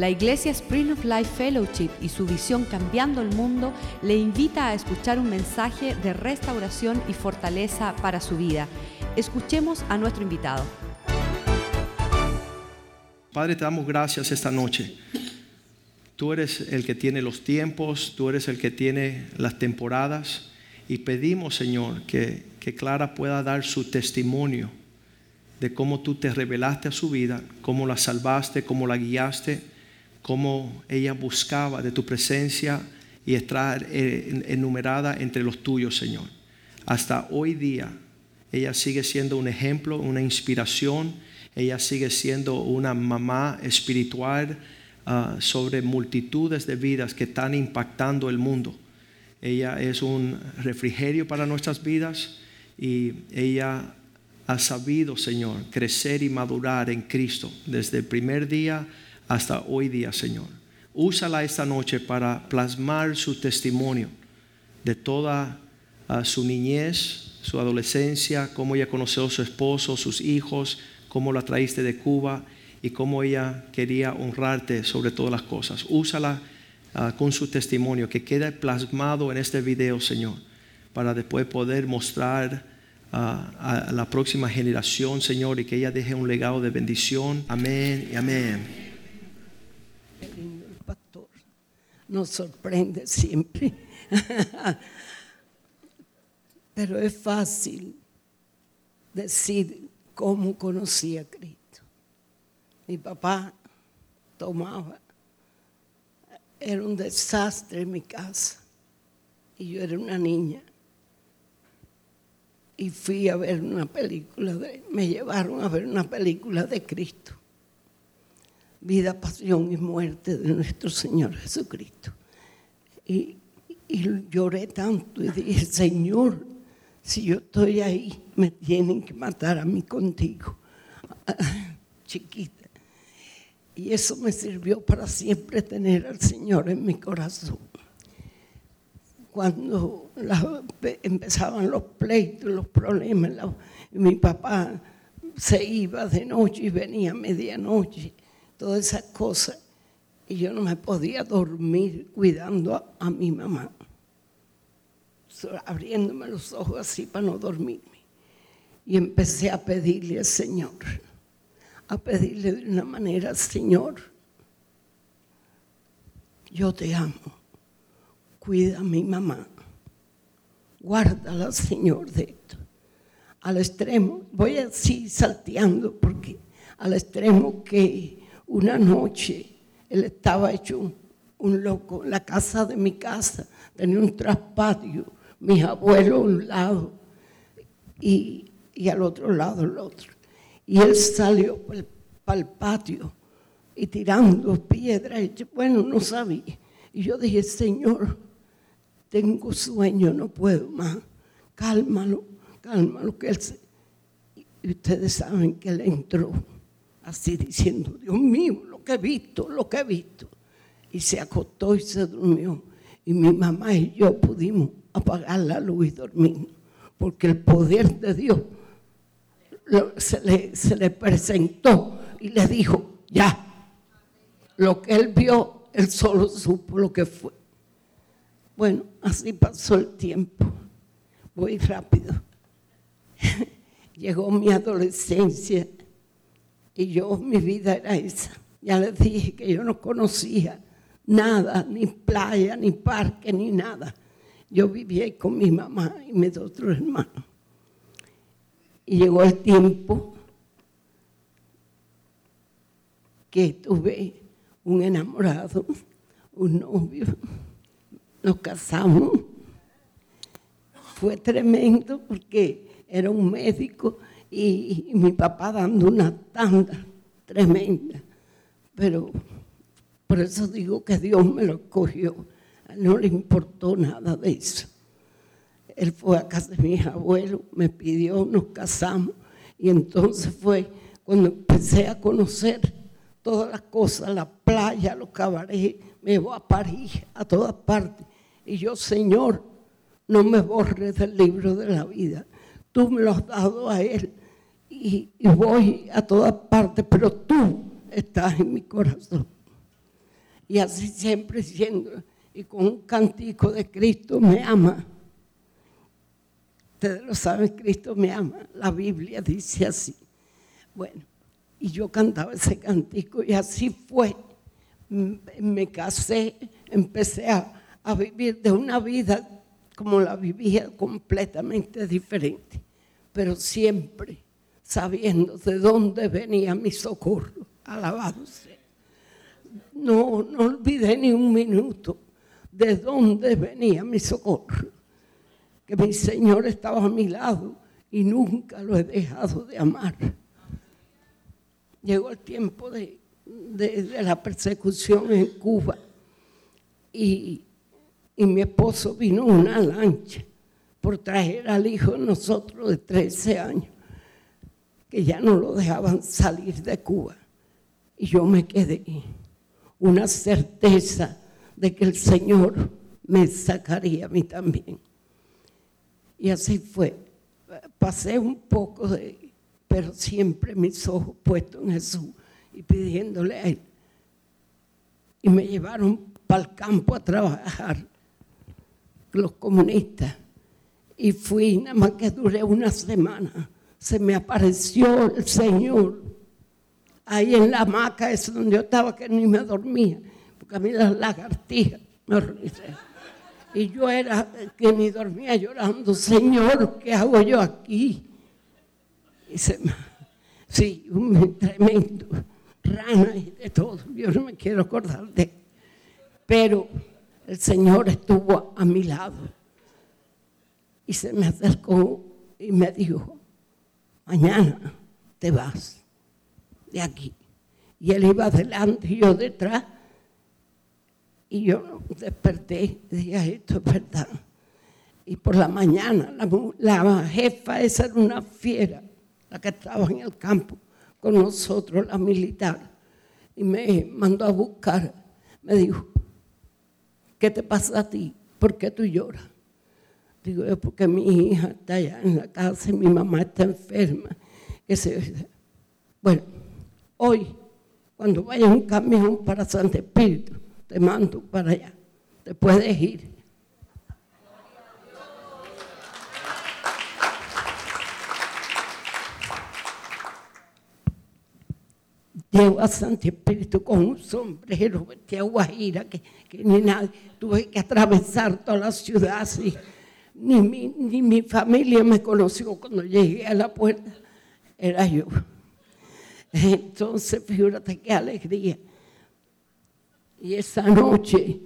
La Iglesia Spring of Life Fellowship y su visión Cambiando el Mundo le invita a escuchar un mensaje de restauración y fortaleza para su vida. Escuchemos a nuestro invitado. Padre, te damos gracias esta noche. Tú eres el que tiene los tiempos, tú eres el que tiene las temporadas y pedimos, Señor, que, que Clara pueda dar su testimonio de cómo tú te revelaste a su vida, cómo la salvaste, cómo la guiaste, cómo ella buscaba de tu presencia y estar eh, enumerada entre los tuyos, Señor. Hasta hoy día, ella sigue siendo un ejemplo, una inspiración, ella sigue siendo una mamá espiritual ah, sobre multitudes de vidas que están impactando el mundo. Ella es un refrigerio para nuestras vidas y ella ha sabido, Señor, crecer y madurar en Cristo desde el primer día hasta hoy día, Señor. Úsala esta noche para plasmar su testimonio de toda ah, su niñez, su adolescencia, cómo ella conoció a su esposo, sus hijos, cómo la traíste de Cuba y cómo ella quería honrarte sobre todas las cosas. Úsala ah, con su testimonio, que quede plasmado en este video, Señor, para después poder mostrar a, la próxima generación, Señor, y que ella deje un legado de bendición. Amén y amén. Pastor nos sorprende siempre. Pero es fácil decir cómo conocí a Cristo. Mi papá tomaba, era un desastre en mi casa y yo era una niña y fui a ver una película, de, me llevaron a ver una película de Cristo. Vida, pasión y muerte de nuestro Señor Jesucristo. Y, lloré tanto y dije, Señor, si yo estoy ahí, me tienen que matar a mí contigo, chiquita. Y eso me sirvió para siempre tener al Señor en mi corazón cuando empezaban los pleitos, los problemas, mi papá se iba de noche y venía a medianoche, todas esas cosas, y yo no me podía dormir cuidando a, mi mamá, abriéndome los ojos así para no dormirme. Y empecé a pedirle al Señor, a pedirle de una manera, Señor, yo te amo cuida a mi mamá. Guárdala, Señor, de esto. Al extremo, voy así salteando porque al extremo que una noche él estaba hecho un, loco en la casa de mi casa, tenía un traspatio, mis abuelos a un lado y, al otro lado el otro. Y él salió para el patio y tirando piedras, bueno, no sabía. Y yo dije, Señor, tengo sueño, no puedo más. Cálmalo, cálmalo, que él Y ustedes saben que él entró así diciendo, Dios mío, lo que he visto, lo que he visto. Y se acostó y se durmió. Y mi mamá y yo pudimos apagar la luz y dormir. Porque el poder de Dios se, le, se le presentó y le dijo, ya. Lo que él vio, él solo supo lo que fue. Bueno, así pasó el tiempo. Voy rápido. Llegó mi adolescencia y yo, mi vida era esa. Ya les dije que yo no conocía nada, ni playa, ni parque, ni nada. Yo vivía con mi mamá y mis otros hermanos. Y llegó el tiempo que tuve un enamorado, un novio nos casamos. Fue tremendo porque era un médico y, mi papá dando una tanda tremenda. Pero por eso digo que Dios me lo escogió. No le importó nada de eso. Él fue a casa de mis abuelos, me pidió, nos casamos. Y entonces fue cuando empecé a conocer todas las cosas, la playa, los cabarets, me voy a París, a todas partes. Y yo, Señor, no me borres del libro de la vida. Tú me lo has dado a Él y, voy a todas partes, pero tú estás en mi corazón. Y así siempre siendo, y con un cantico de Cristo me ama. Ustedes lo saben, Cristo me ama. La Biblia dice así. Bueno, y yo cantaba ese cantico y así fue. Me casé, empecé a, a vivir de una vida como la vivía completamente diferente, pero siempre sabiendo de dónde venía mi socorro. Alabado. No, no olvidé ni un minuto de dónde venía mi socorro. Que mi Señor estaba a mi lado y nunca lo he dejado de amar. Llegó el tiempo de, de la persecución en Cuba y y mi esposo vino en una lancha por traer al hijo de nosotros de 13 años, que ya no lo dejaban salir de Cuba. Y yo me quedé una certeza de que el Señor me sacaría a mí también. Y así fue. Pasé un poco de, pero siempre mis ojos puestos en Jesús y pidiéndole a Él. Y me llevaron para el campo a trabajar los comunistas. Y fui, nada más que duré una semana. Se me apareció el Señor ahí en la hamaca, es donde yo estaba, que ni me dormía, porque a mí las lagartijas me. Y yo era que ni dormía llorando, Señor, ¿qué hago yo aquí? Y se me, sí, un tremendo, rana y de todo, yo no me quiero acordar de Pero el Señor estuvo a mi lado y se me acercó y me dijo, mañana te vas de aquí. Y él iba adelante y yo detrás. Y yo desperté dije, esto es verdad. Y por la mañana la, la, jefa, esa era una fiera, la que estaba en el campo con nosotros, la militar, y me mandó a buscar. Me dijo, ¿qué te pasa a ti? ¿Por qué tú lloras? Digo yo, porque mi hija está allá en la casa y mi mamá está enferma. Bueno, hoy, cuando vaya un camión para Santo Espíritu, te mando para allá. Te puedes ir. Llego a Santo Espíritu con un sombrero, de guajira, que, que ni nadie, tuve que atravesar toda la ciudad así. Ni mi, ni mi familia me conoció cuando llegué a la puerta, era yo. Entonces, fíjate qué alegría. Y esa noche,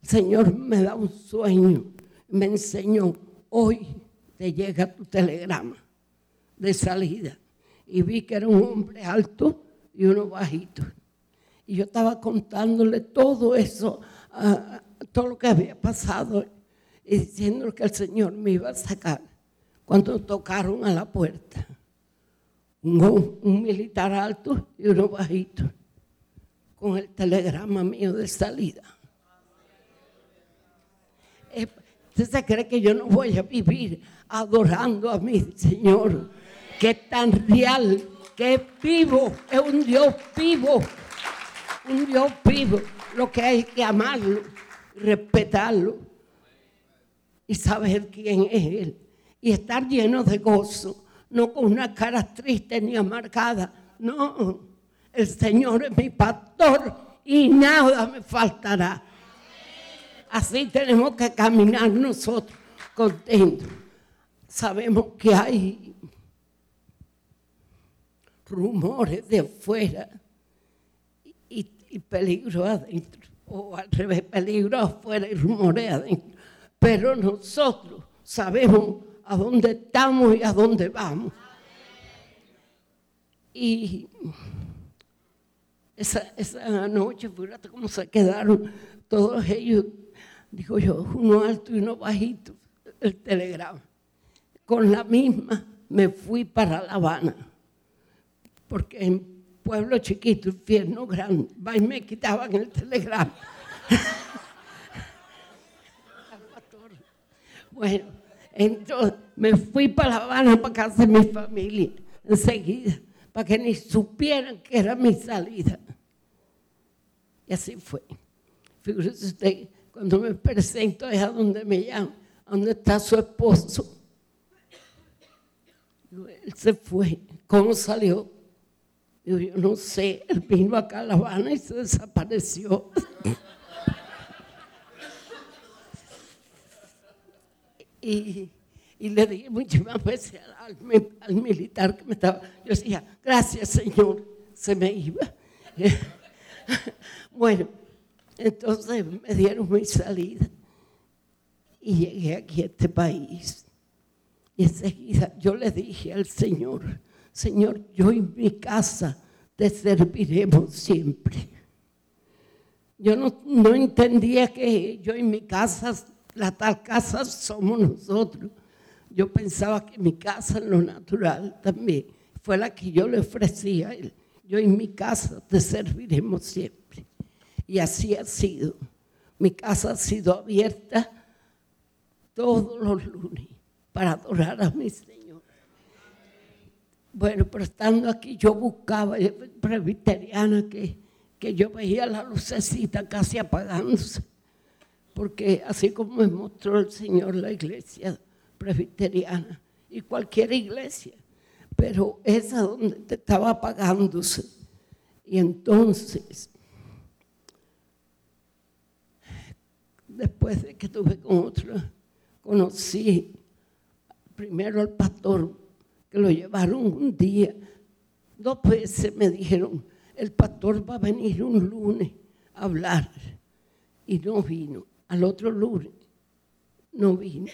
el Señor me da un sueño, me enseñó, hoy te llega tu telegrama de salida. Y vi que era un hombre alto y uno bajito. Y yo estaba contándole todo eso, todo lo que había pasado diciendo que el Señor me iba a sacar cuando tocaron a la puerta. Un, militar alto y uno bajito, con el telegrama mío de salida. ¿Usted se cree que yo no voy a vivir adorando a mi Señor? Que es tan real que es vivo, es un Dios vivo, un Dios vivo. Lo que hay que amarlo, respetarlo y saber quién es Él. Y estar lleno de gozo, no con una cara triste ni amargada. No, el Señor es mi pastor y nada me faltará. Así tenemos que caminar nosotros contentos. Sabemos que hay rumores de afuera y, peligro adentro, o al revés, peligro afuera y rumores adentro. Pero nosotros sabemos a dónde estamos y a dónde vamos. Y esa, esa noche, fíjate cómo se quedaron todos ellos, digo yo, uno alto y uno bajito, el telegrama. Con la misma me fui para La Habana porque en pueblo chiquito, infierno grande, va y me quitaban el telegrama. bueno, entonces me fui para La Habana para casa de mi familia enseguida, para que ni supieran que era mi salida. Y así fue. Fíjese usted, cuando me presento es a donde me llaman, a donde está su esposo. Él se fue. ¿Cómo salió? Yo, yo no sé, él vino acá a La Habana y se desapareció. Y, y le dije muchísimas veces al, al, militar que me estaba, yo decía, gracias Señor, se me iba. bueno, entonces me dieron mi salida y llegué aquí a este país. Y enseguida yo le dije al Señor, Señor, yo en mi casa te serviremos siempre. Yo no, no entendía que yo en mi casa, la tal casa somos nosotros. Yo pensaba que mi casa en lo natural también fue la que yo le ofrecía a él. Yo en mi casa te serviremos siempre. Y así ha sido. Mi casa ha sido abierta todos los lunes para adorar a mi Señor. Bueno, pero estando aquí yo buscaba, presbiteriana, que, que yo veía la lucecita casi apagándose, porque así como me mostró el Señor la iglesia presbiteriana y cualquier iglesia, pero esa donde estaba apagándose. Y entonces, después de que tuve con otro, conocí primero al pastor, que lo llevaron un día. Dos veces me dijeron, el pastor va a venir un lunes a hablar. Y no vino. Al otro lunes no vino.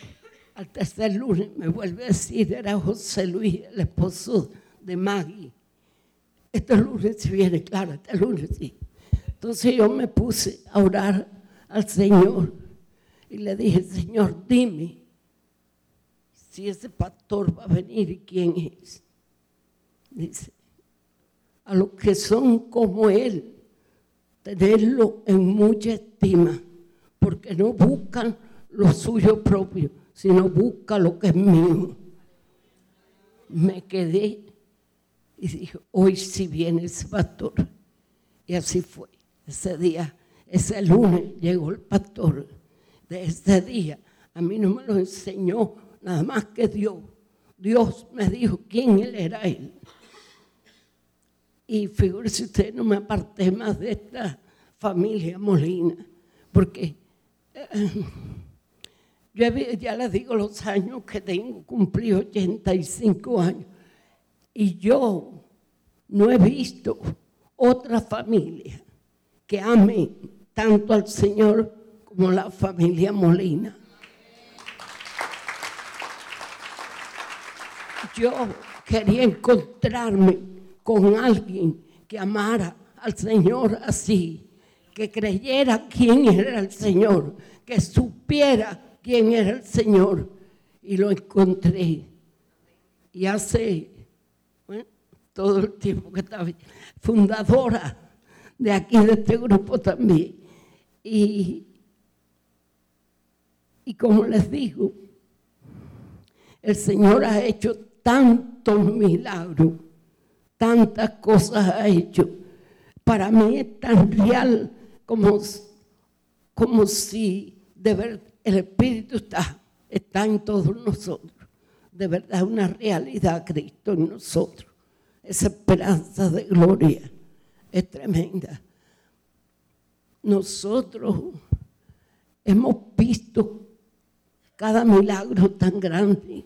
Al tercer lunes me vuelve a decir, era José Luis, el esposo de Maggie. Este lunes sí viene, claro, este lunes sí. Entonces yo me puse a orar al Señor y le dije, Señor, dime si ese pastor va a venir y quién es. Dice, a los que son como él, tenerlo en mucha estima, porque no buscan lo suyo propio, sino buscan lo que es mío. Me quedé y dije, hoy sí viene ese pastor. Y así fue. Ese día, ese lunes llegó el pastor. De ese día, a mí no me lo enseñó nada más que Dios. Dios me dijo quién él era él. Y figúrese usted, no me aparté más de esta familia Molina, porque yo ya les digo los años que tengo, cumplí 85 años, y yo no he visto otra familia que ame tanto al Señor como la familia Molina. yo quería encontrarme con alguien que amara al Señor así, que creyera quién era el Señor, que supiera quién era el Señor. Y lo encontré. Y hace todo el tiempo que estaba fundadora de aquí, de este grupo también. Y, y como les digo, el Señor ha hecho tantos milagros, tantas cosas ha hecho. Para mí es tan real como, como si de verdad el Espíritu está, está en todos nosotros. De verdad, una realidad Cristo en nosotros. Esa esperanza de gloria es tremenda. Nosotros hemos visto cada milagro tan grande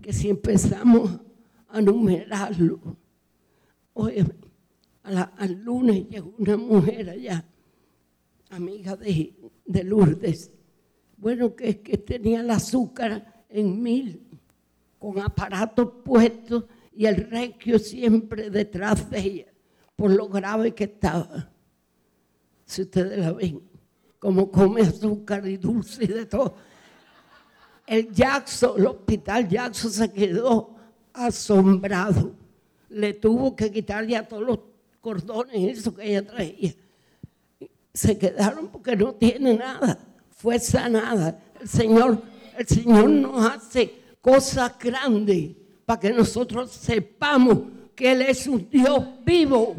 que si empezamos a numerarlo, hoy al lunes llegó una mujer allá, amiga de, de Lourdes, bueno, que, que tenía el azúcar en mil, con aparatos puestos y el requio siempre detrás de ella, por lo grave que estaba. Si ustedes la ven, como come azúcar y dulce y de todo el Jackson, el hospital Jackson se quedó asombrado. Le tuvo que quitar ya todos los cordones, eso que ella traía. Se quedaron porque no tiene nada. Fue sanada. El Señor, el Señor nos hace cosas grandes para que nosotros sepamos que Él es un Dios vivo.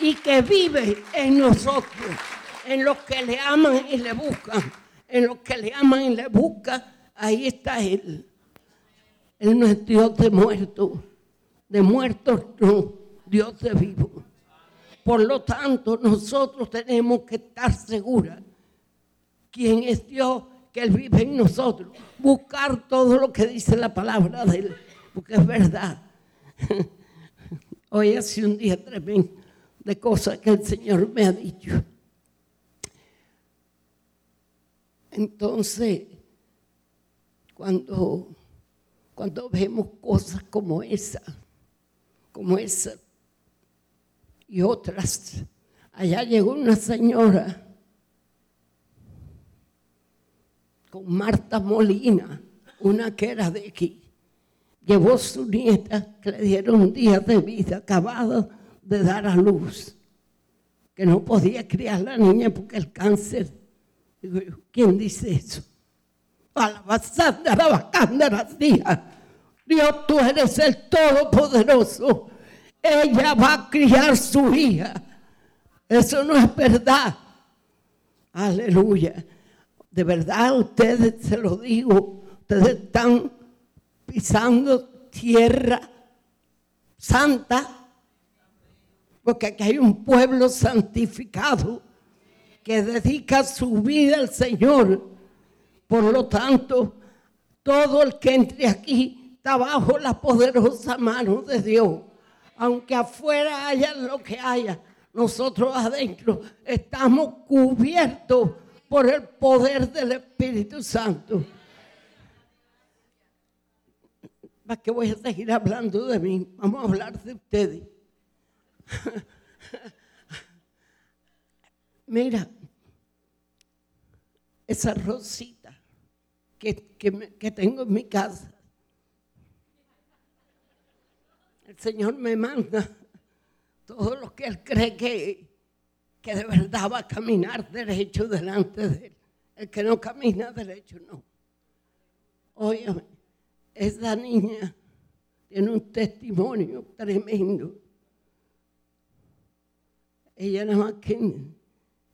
y que vive en nosotros, en los que le aman y le buscan, en los que le aman y le buscan, ahí está Él. Él no es Dios de muertos, de muertos no, Dios de vivos. Por lo tanto, nosotros tenemos que estar seguros quién es Dios, que Él vive en nosotros. Buscar todo lo que dice la palabra de Él, porque es verdad. Hoy hace un día tremendo de cosas que el Señor me ha dicho. Entonces, cuando, cuando vemos cosas como esa, como esa y otras, allá llegó una señora con Marta Molina, una que era de aquí. Llevó su nieta, que le dieron un día de vida, acabado de dar a luz, que no podía criar la niña porque el cáncer. Digo yo, ¿quién dice eso? Dios, tú eres el Todopoderoso. Ella va a criar su hija. Eso no es verdad. Aleluya. De verdad, ustedes, se lo digo, ustedes están pisando tierra santa, porque aquí hay un pueblo santificado que dedica su vida al Señor. Por lo tanto, todo el que entre aquí está bajo la poderosa mano de Dios. Aunque afuera haya lo que haya, nosotros adentro estamos cubiertos por el poder del Espíritu Santo. ¿Para qué voy a seguir hablando de mí? Vamos a hablar de ustedes. Mira, esa rosita que, que, tengo en mi casa, Señor me manda todo lo que Él cree que, que de verdad va a caminar derecho delante de él. El que no camina derecho, no. Oye, esa niña tiene un testimonio tremendo. Ella nada más que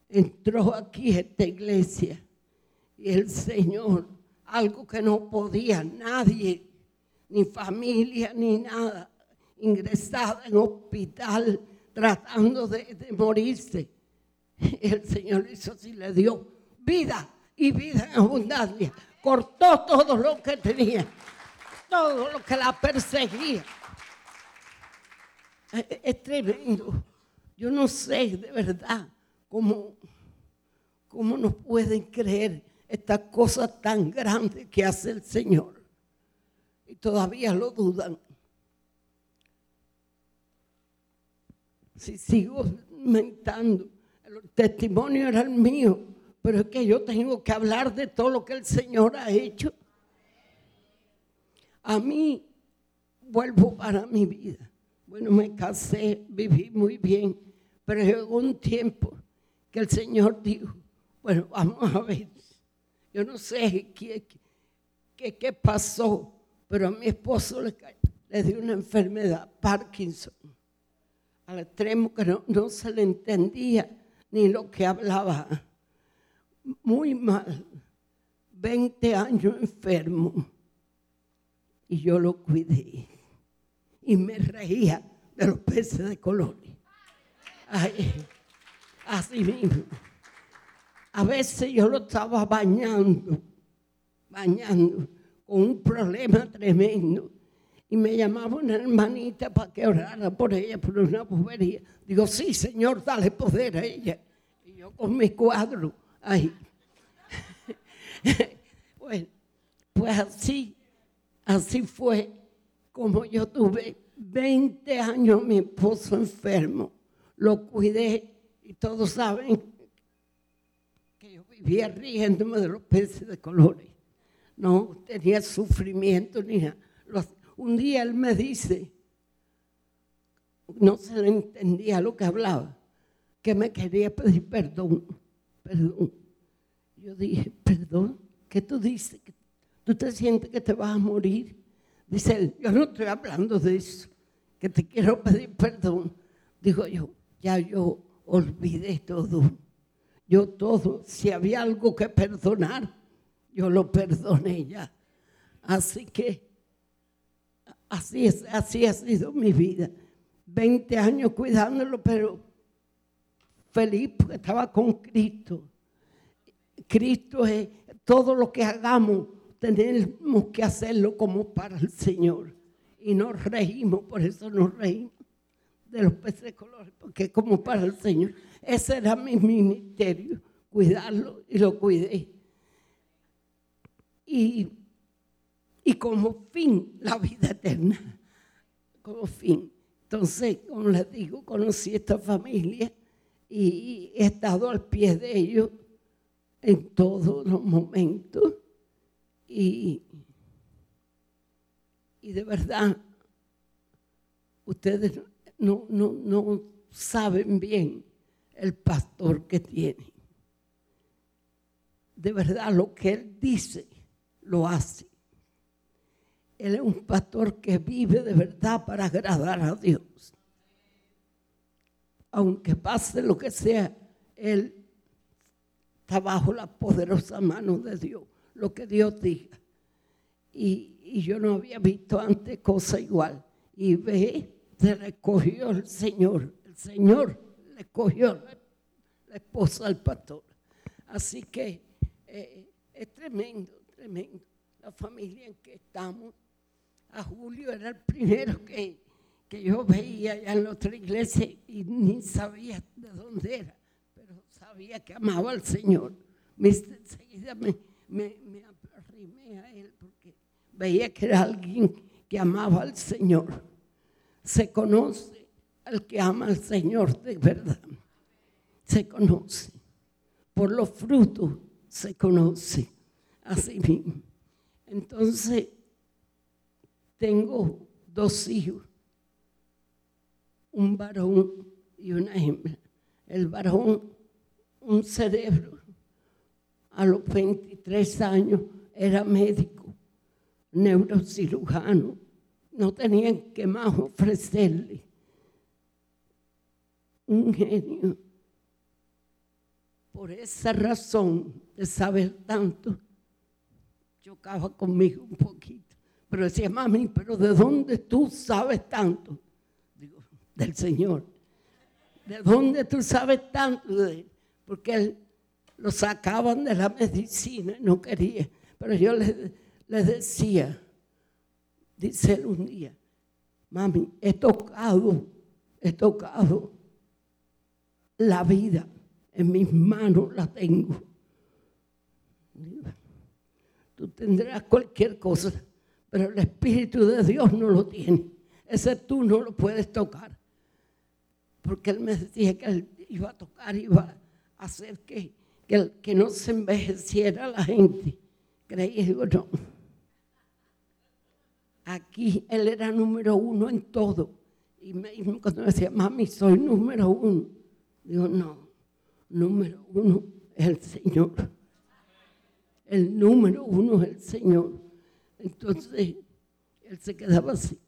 entró aquí a esta iglesia y el Señor, algo que no podía nadie, ni familia, ni nada, ingresada en hospital tratando de, morirse el Señor hizo así, le dio vida y vida en abundancia. Cortó todo lo que tenía, todo lo que la perseguía. Es, tremendo. Yo no sé de verdad cómo, cómo nos pueden creer estas cosas tan grandes que hace el Señor. Y todavía lo dudan. Si sigo mentando, el testimonio era el mío, pero es que yo tengo que hablar de todo lo que el Señor ha hecho. A mí, vuelvo para mi vida. Bueno, me casé, viví muy bien, pero llegó un tiempo que el Señor dijo, bueno, vamos a ver, yo no sé qué, qué, qué pasó, pero a mi esposo le, le dio una enfermedad, Parkinson, al extremo que no, se le entendía ni lo que hablaba. Muy mal. 20 años enfermo. Y yo lo cuidé. Y me reía de los peces de colores. así mismo. A veces yo lo estaba bañando, bañando, con un problema tremendo. Y me llamaba una hermanita para que orara por ella, por una bobería. Digo, sí, Señor, dale poder a ella con mi cuadro ahí. bueno, pues así, así fue como yo tuve 20 años mi esposo enfermo. Lo cuidé y todos saben que yo vivía riéndome de los peces de colores. No tenía sufrimiento ni nada. Un día él me dice, no se entendía lo que hablaba que me quería pedir perdón, perdón. Yo dije, perdón, ¿qué tú dices? ¿Tú te sientes que te vas a morir? Dice él, yo no estoy hablando de eso, que te quiero pedir perdón. Digo yo, ya yo olvidé todo. Yo todo, si había algo que perdonar, yo lo perdoné ya. Así que así, es, así ha sido mi vida. 20 años cuidándolo, pero feliz porque estaba con Cristo. Cristo es todo lo que hagamos, tenemos que hacerlo como para el Señor. Y nos reímos, por eso nos reímos de los peces de colores, porque como para el Señor. Ese era mi ministerio, cuidarlo y lo cuidé. Y, y como fin, la vida eterna. Como fin. Entonces, como les digo, conocí esta familia y he estado al pie de ellos en todos los momentos. Y, y de verdad, ustedes no, no, no saben bien el pastor que tiene. De verdad, lo que él dice, lo hace. Él es un pastor que vive de verdad para agradar a Dios. Aunque pase lo que sea, Él está bajo la poderosa mano de Dios, lo que Dios diga. Y, yo no había visto antes cosa igual. Y ve, se le cogió el Señor. El Señor le cogió la, esposa al pastor. Así que eh, es tremendo, tremendo la familia en que estamos. A Julio era el primero que, que yo veía allá en la otra iglesia y ni sabía de dónde era, pero sabía que amaba al Señor. Enseguida me, me, me arrimé a él porque veía que era alguien que amaba al Señor. Se conoce al que ama al Señor de verdad. Se conoce. Por los frutos se conoce. Así mismo. Entonces, tengo dos hijos, un varón y una hembra. El varón, un cerebro, a los 23 años era médico, neurocirujano, no tenían que más ofrecerle. Un genio. Por esa razón de saber tanto, chocaba conmigo un poquito. Pero decía, mami, pero ¿de dónde tú sabes tanto? Digo, del Señor. ¿De dónde tú sabes tanto? Porque él lo sacaban de la medicina y no quería. Pero yo le, le decía, dice un día, mami, he tocado, he tocado la vida, en mis manos la tengo. Tú tendrás cualquier cosa, pero el Espíritu de Dios no lo tiene. Ese tú no lo puedes tocar. Porque él me decía que él iba a tocar, iba a hacer que, que, no se envejeciera la gente. Creí, digo, no. Aquí él era número uno en todo. Y, me, cuando me decía, mami, soy número uno. Digo, no, número uno es el Señor el número uno es el Señor. Entonces, él se quedaba así.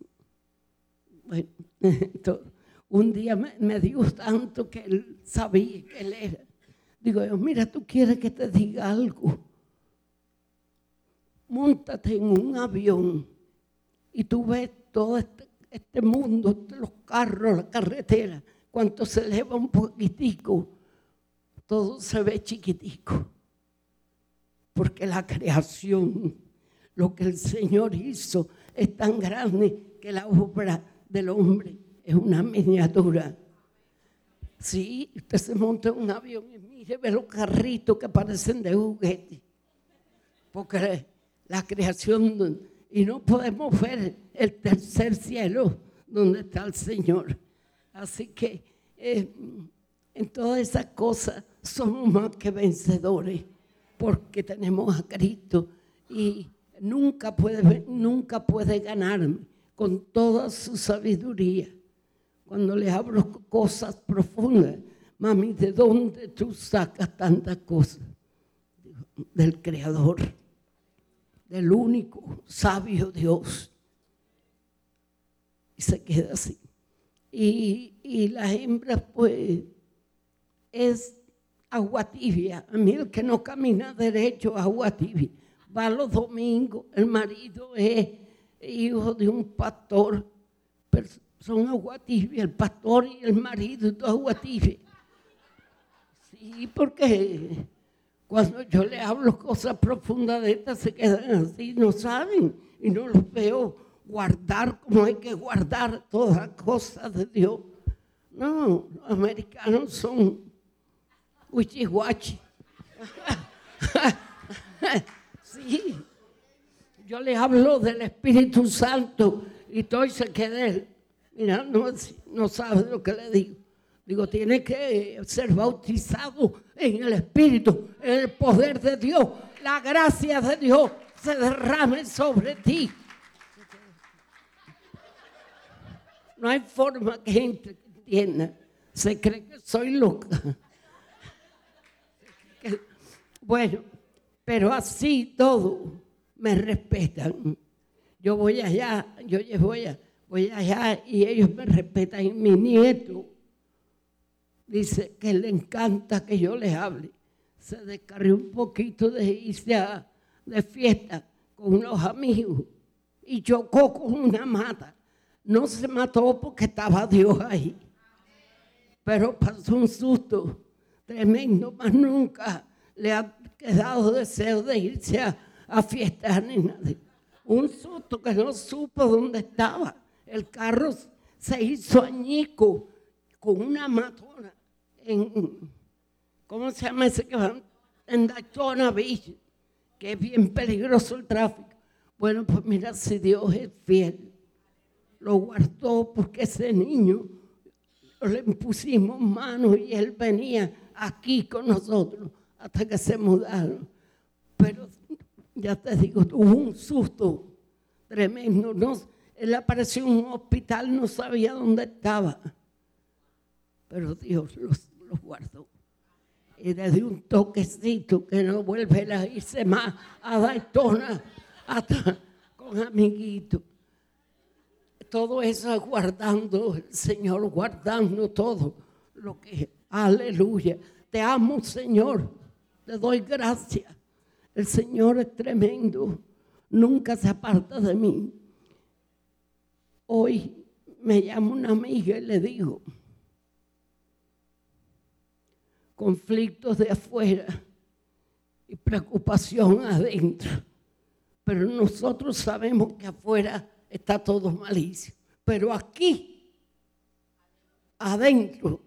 Bueno, un día me, dijo tanto que él sabía que él era. Digo yo, mira, tú quieres que te diga algo. Móntate en un avión y tú ves todo este, este mundo, los carros, la carretera, cuando se eleva un poquitico, todo se ve chiquitico porque la creación, lo que el Señor hizo, es tan grande que la obra del hombre es una miniatura. Sí, usted se monta en un avión y mire, ve los carritos que parecen de juguete. Porque la creación, y no podemos ver el tercer cielo donde está el Señor. Así que eh, en todas esas cosas somos más que vencedores porque tenemos a Cristo y nunca puede, nunca puede ganarme con toda su sabiduría. Cuando le hablo cosas profundas, mami, ¿de dónde tú sacas tantas cosas? Del Creador, del único sabio Dios. Y se queda así. Y, y las hembras, pues, es agua tibia. A mí el que no camina derecho, agua tibia. Va los domingos, el marido es hijo de un pastor, son agua tibia, el pastor y el marido, todo agua tibia. Sí, porque cuando yo le hablo cosas profundas de estas, se quedan así, no saben, y no los veo guardar como hay que guardar todas las cosas de Dios. No, los americanos son huichihuachi. yo le hablo del Espíritu Santo y estoy se quedé. Mira, no, no sabe lo que le digo. Digo, tiene que ser bautizado en el Espíritu, en el poder de Dios. La gracia de Dios se derrame sobre ti. No hay forma que gente entienda. Se cree que soy loca. Bueno, pero así todo me respetan. Yo voy allá, yo voy allá, voy allá y ellos me respetan. Y mi nieto dice que le encanta que yo le hable. Se descarrió un poquito de irse de fiesta con unos amigos y chocó con una mata. No se mató porque estaba Dios ahí. Pero pasó un susto tremendo, más nunca le ha quedado deseo de irse a, a fiestas ni nada. Un susto que no supo dónde estaba. El carro se hizo añico con una matona en, ¿cómo se llama ese que van? En Daytona Beach, que es bien peligroso el tráfico. Bueno, pues mira, si Dios es fiel, lo guardó porque ese niño le pusimos manos y él venía aquí con nosotros hasta que se mudaron. Pero ya te digo, tuvo un susto tremendo. No, él apareció en un hospital, no sabía dónde estaba. Pero Dios los los guardó. Y desde un toquecito que no vuelve a irse más a Daytona hasta con amiguitos. Todo eso guardando, el Señor guardando todo lo que, aleluya. Te amo, Señor. Te doy gracias. El Señor es tremendo. Nunca se aparta de mí. Hoy me llama una amiga y le digo, conflictos de afuera y preocupación adentro. Pero nosotros sabemos que afuera está todo malicio. Pero aquí, adentro,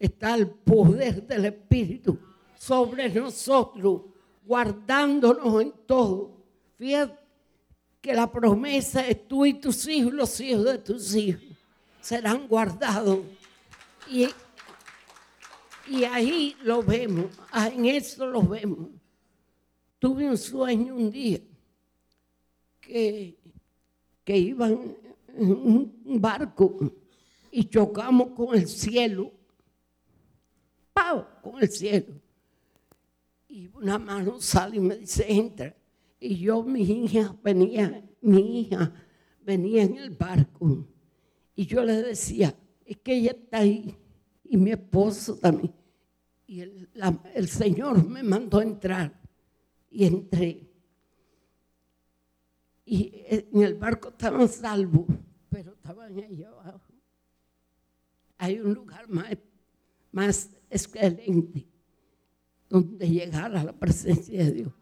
está el poder del Espíritu sobre nosotros, guardándonos en todo. Fíjate que la promesa es tú y tus hijos, los hijos de tus hijos, serán guardados. Y y ahí lo vemos, ah, en eso lo vemos. Tuve un sueño un día que, que iban en un barco y chocamos con el cielo. ¡Pau! Con el cielo. Y una mano sale y me dice, entra. Y yo, mi hija venía, mi hija venía en el barco. Y yo le decía, es que ella está ahí y mi esposo también. Y el, Señor me mandó entrar y entré. Y en el barco estaban salvos, pero estaban ahí abajo. Hay un lugar más, más excelente donde llegar a la presencia de Dios.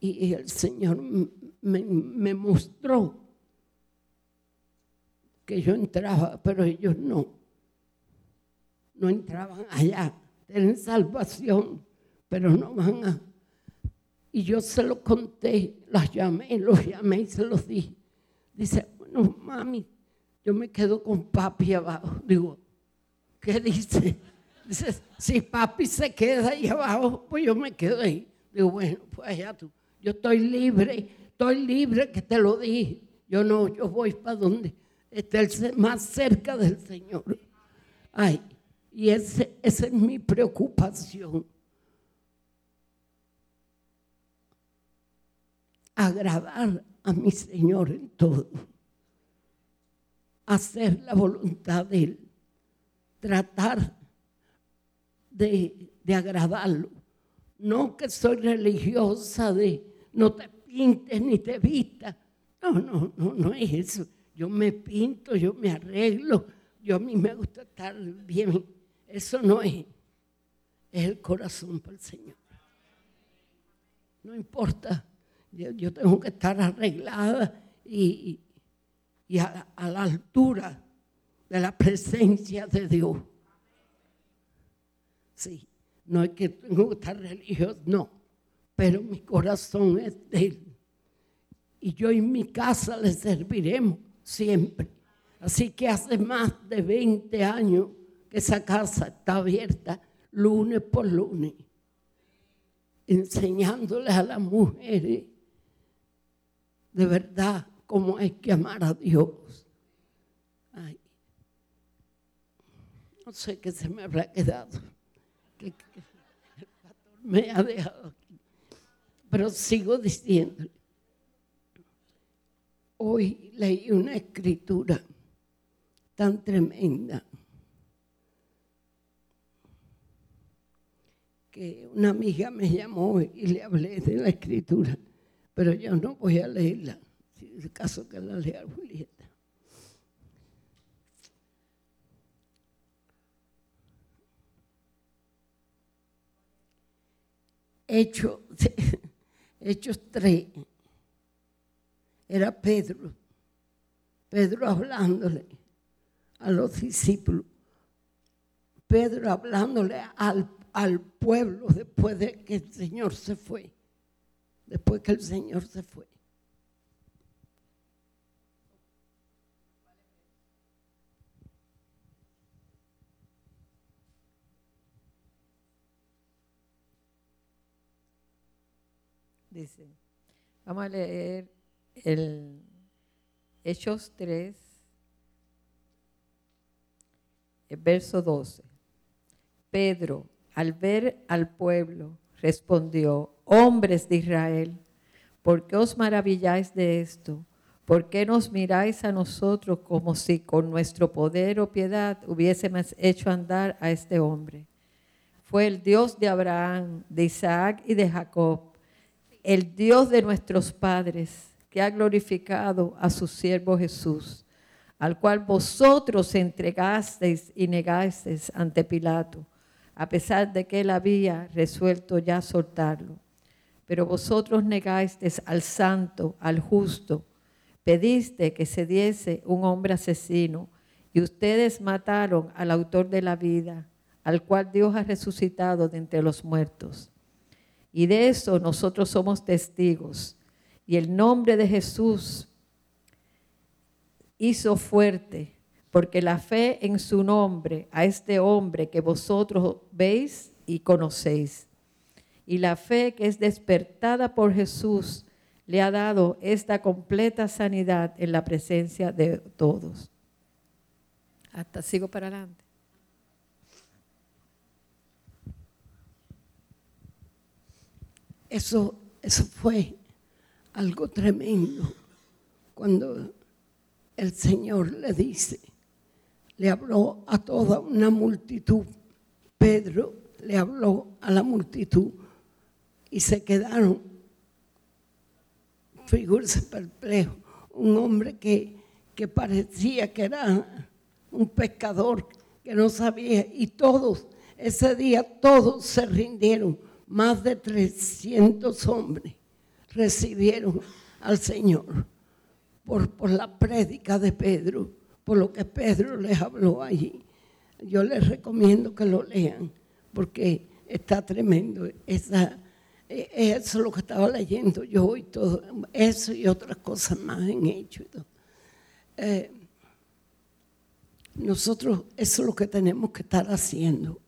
Y el Señor me, mostró que yo entraba, pero ellos no no entraban allá, tienen salvación, pero no van a... Y yo se lo conté, las llamé, los llamé y se los dije. Dice, bueno, mami, yo me quedo con papi abajo. Digo, ¿qué dice? Dice, si papi se queda ahí abajo, pues yo me quedo ahí. Digo, bueno, pues allá tú. Yo estoy libre, estoy libre que te lo dije. Yo no, yo voy para donde esté más cerca del Señor. Ay, y esa es mi preocupación. Agradar a mi Señor en todo. hacer la voluntad de Él, tratar de, de agradarlo. No que soy religiosa de no te pintes ni te vistas. No, no, no, no es eso. Yo me pinto, yo me arreglo, yo a mí me gusta estar bien. Eso no es. Es el corazón para el Señor. No importa. Yo, tengo que estar arreglada y, y a, la altura de la presencia de Dios. Sí, no es que tengo que estar religioso, no, pero mi corazón es de Él. Y yo en mi casa le serviremos siempre. Así que hace más de 20 años que esa casa está abierta lunes por lunes, enseñándoles a las mujeres de verdad cómo hay que amar a Dios. no sé qué se me habrá quedado, que, el pastor me ha dejado aquí, pero sigo diciendo. Hoy leí una escritura tan tremenda que una amiga me llamó y le hablé de la escritura, pero yo no voy a leerla, si es caso que la lea Julieta. Hechos, Hechos 3, era Pedro, Pedro hablándole a los discípulos, Pedro hablándole al al pueblo después de que el Señor se fue. Después que el Señor se fue. Dice, vamos a leer el Hechos 3, el verso 12. Pedro, al ver al pueblo, respondió, hombres de Israel, ¿por qué os maravilláis de esto? ¿Por qué nos miráis a nosotros como si con nuestro poder o piedad hubiésemos hecho andar a este hombre? Fue el Dios de Abraham, de Isaac y de Jacob, el Dios de nuestros padres, que ha glorificado a su siervo Jesús, al cual vosotros entregasteis y negasteis ante Pilato a pesar de que él había resuelto ya soltarlo. Pero vosotros negasteis al santo, al justo, pediste que se diese un hombre asesino, y ustedes mataron al autor de la vida, al cual Dios ha resucitado de entre los muertos. Y de eso nosotros somos testigos. Y el nombre de Jesús hizo fuerte porque la fe en su nombre a este hombre que vosotros veis y conocéis, y la fe que es despertada por Jesús, le ha dado esta completa sanidad en la presencia de todos. Hasta sigo para adelante. Eso, eso fue algo tremendo cuando el Señor le dice, le habló a toda una multitud. Pedro le habló a la multitud y se quedaron, figúrese perplejo, un hombre que, que parecía que era un pescador, que no sabía, y todos, ese día todos se rindieron, más de 300 hombres recibieron al Señor por, la prédica de Pedro por lo que Pedro les habló allí. Yo les recomiendo que lo lean porque está tremendo. Esa, e, eso es lo que estaba leyendo yo y todo, eso y otras cosas más en hecho. Eh, nosotros eso es lo que tenemos que estar haciendo.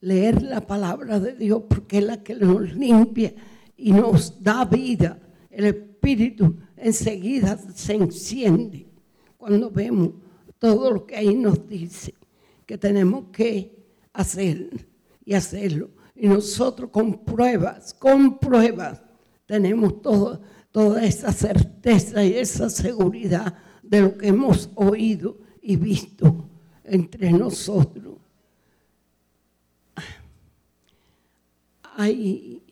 Leer la palabra de Dios porque es la que nos limpia y nos da vida. El espíritu enseguida se enciende cuando vemos todo lo que ahí nos dice que tenemos que hacer y hacerlo. Y nosotros con pruebas, con pruebas, tenemos toda esa certeza y esa seguridad de lo que hemos oído y visto entre nosotros. Hay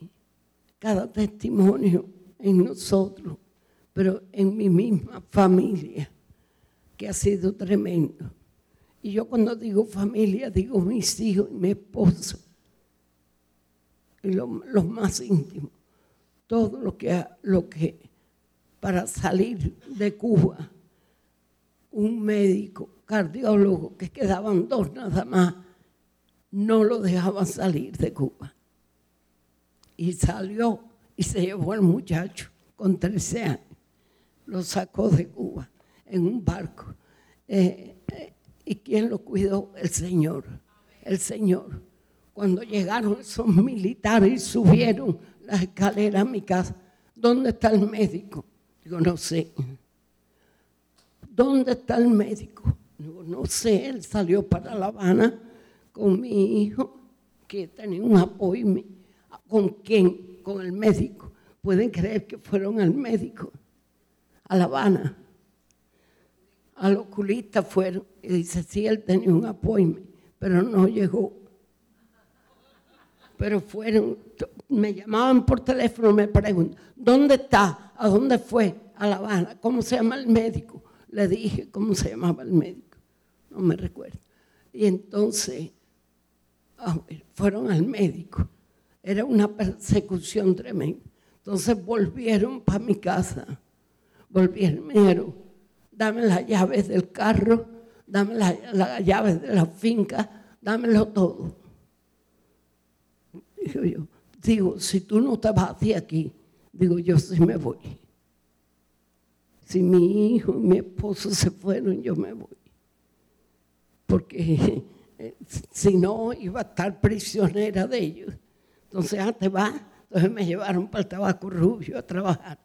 cada testimonio en nosotros, pero en mi misma familia, que ha sido tremendo. Y yo cuando digo familia, digo mis hijos y mi esposo, y los más íntimos, todo lo que, lo que para salir de Cuba, un médico, cardiólogo, que quedaban dos nada más, no lo dejaban salir de Cuba. Y salió y se llevó al muchacho con 13 años. Lo sacó de Cuba en un barco. Eh, eh, ¿Y quién lo cuidó? El Señor. El Señor. Cuando llegaron esos militares y subieron las escaleras a mi casa, ¿dónde está el médico? Digo, no sé. ¿Dónde está el médico? Digo, no sé, él salió para La Habana con mi hijo, que tenía un apoyo. ¿Con quién? Con el médico. Pueden creer que fueron al médico, a La Habana. Al oculista fueron. Y dice, sí, él tenía un apoyo, pero no llegó. Pero fueron, me llamaban por teléfono, me preguntan, ¿dónde está? ¿A dónde fue? A La Habana. ¿Cómo se llama el médico? Le dije cómo se llamaba el médico. No me recuerdo. Y entonces fueron al médico. Era una persecución tremenda. Entonces volvieron para mi casa. Volvieron, dame las llaves del carro, dame las llaves de la finca, dámelo todo. Digo yo, digo, si tú no te vas de aquí, digo yo sí me voy. Si mi hijo y mi esposo se fueron, yo me voy. Porque eh, si no, iba a estar prisionera de ellos. Entonces, ah, te vas. Entonces me llevaron para el tabaco rubio a trabajar.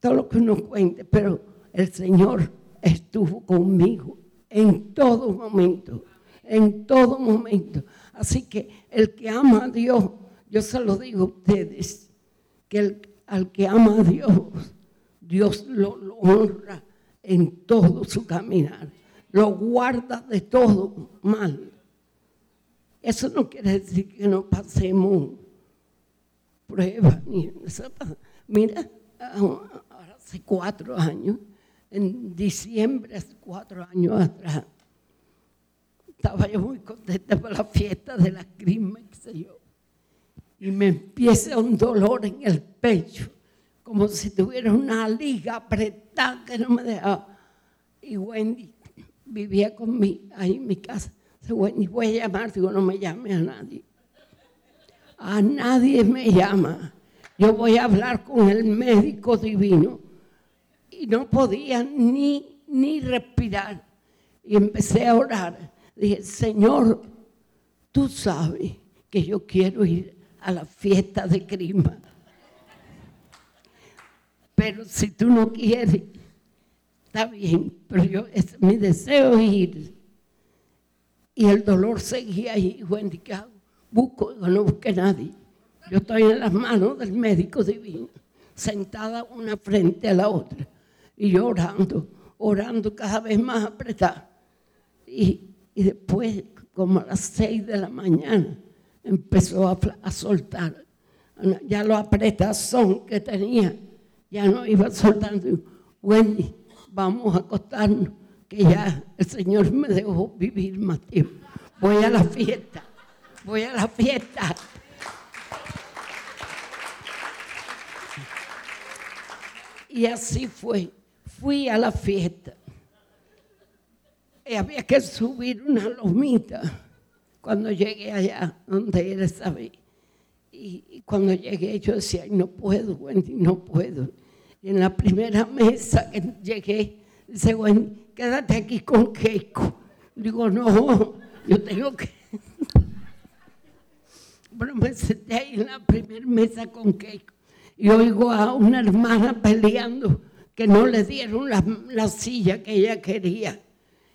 Todo lo que uno cuente, pero el Señor estuvo conmigo en todo momento, en todo momento. Así que el que ama a Dios, yo se lo digo a ustedes, que el, al que ama a Dios, Dios lo, lo honra en todo su caminar, lo guarda de todo mal. Eso no quiere decir que no pasemos pruebas. Mira, ahora hace cuatro años, en diciembre, hace cuatro años atrás, estaba yo muy contenta por la fiesta de la crisma, yo. Y me empieza un dolor en el pecho, como si tuviera una liga apretada que no me dejaba. Y Wendy vivía conmigo ahí en mi casa. Wendy, voy a llamar. Digo, no me llame a nadie. A nadie me llama. Yo voy a hablar con el médico divino. Y no podía ni, ni respirar. Y empecé a orar dije, Señor, tú sabes que yo quiero ir a la fiesta de Crisma. Pero si tú no quieres, está bien, pero yo, es, mi deseo es ir. Y el dolor seguía ahí. Wendy, ¿qué hago? Busco, no busque nadie. Yo estoy en las manos del médico divino, sentada una frente a la otra. Y yo orando, orando cada vez más apretada. Y y después, como a las seis de la mañana, empezó a, soltar. Ya lo apretazón que tenía, ya no iba soltando. Wendy, vamos a acostarnos, que ya el Señor me dejó vivir más tiempo. Voy a la fiesta, voy a la fiesta. Y así fue. Fui a la fiesta había que subir una lomita cuando llegué allá donde él estaba. Y, cuando llegué yo decía, no puedo, Wendy, no puedo. Y en la primera mesa que llegué, dice, Wendy, quédate aquí con Keiko. Digo, no, yo tengo que... bueno, me senté ahí en la primera mesa con Keiko y oigo a una hermana peleando que no le dieron la, la silla que ella quería.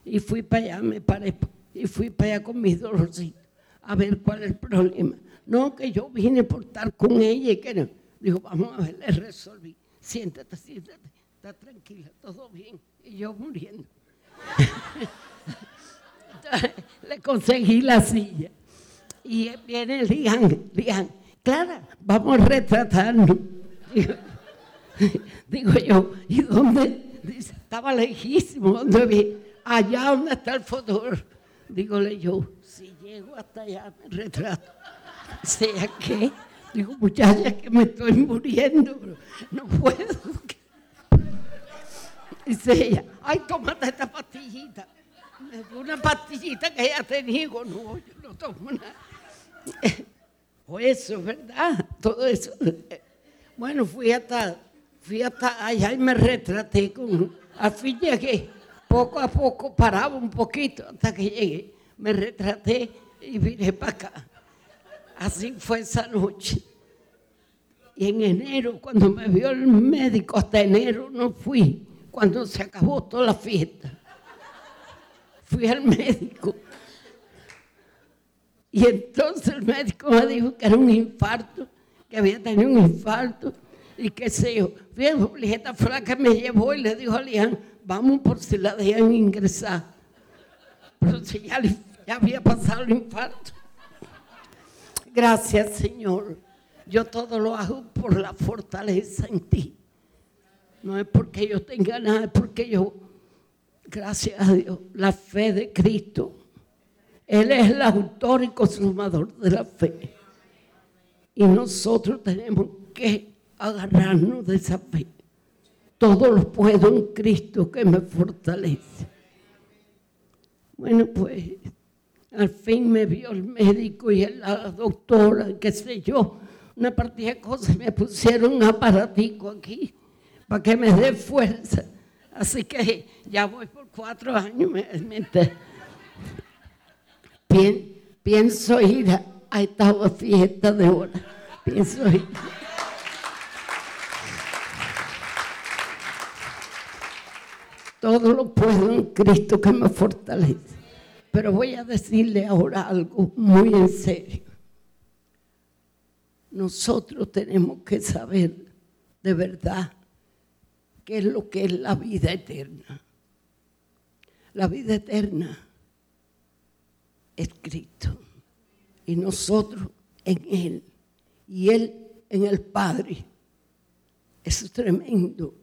Y fui para allá, me paré y fui para allá con mis dolorcitos a ver cuál es el problema. No, que yo vine por estar con ella y que no. Dijo, vamos a ver, le resolví. Siéntate, siéntate, está tranquila, todo bien. Y yo muriendo. le conseguí la silla. Y viene Lian, Lian, Clara, vamos a retratarnos. Digo, digo yo, ¿y dónde? Estaba lejísimo, ¿dónde vi? Allá donde está el fotógrafo. Dígole yo, si llego hasta allá, me retrato. ¿Sea qué? Digo, muchacha, que me estoy muriendo, pero no puedo. Dice ella, ay, tómate esta pastillita. Una pastillita que ella tenía. Digo, no, yo no tomo nada. O eso, ¿verdad? Todo eso. Bueno, fui hasta, fui hasta allá y me retraté con. Al fin llegué. Poco a poco paraba un poquito hasta que llegué. Me retraté y vine para acá. Así fue esa noche. Y en enero, cuando me vio el médico, hasta enero no fui, cuando se acabó toda la fiesta. Fui al médico. Y entonces el médico me dijo que era un infarto, que había tenido un infarto y qué sé yo. Fíjate, esta flaca me llevó y le dijo a Lian, vamos por si la dejan ingresar. Pero si ya, ya había pasado el infarto. Gracias, Señor. Yo todo lo hago por la fortaleza en ti. No es porque yo tenga nada, es porque yo, gracias a Dios, la fe de Cristo. Él es el autor y consumador de la fe. Y nosotros tenemos que agarrarnos de esa fe. Todo lo puedo en Cristo que me fortalece. Bueno, pues al fin me vio el médico y la doctora, qué sé yo, una partida de cosas, me pusieron un aparatico aquí para que me dé fuerza. Así que ya voy por cuatro años, pienso ir a, a esta fiesta de hora. Todo lo puedo en Cristo que me fortalece. Pero voy a decirle ahora algo muy en serio nosotros tenemos que saber de verdad qué es lo que es la vida eterna. La vida eterna es Cristo y nosotros en Él y Él en el Padre. Eso es tremendo,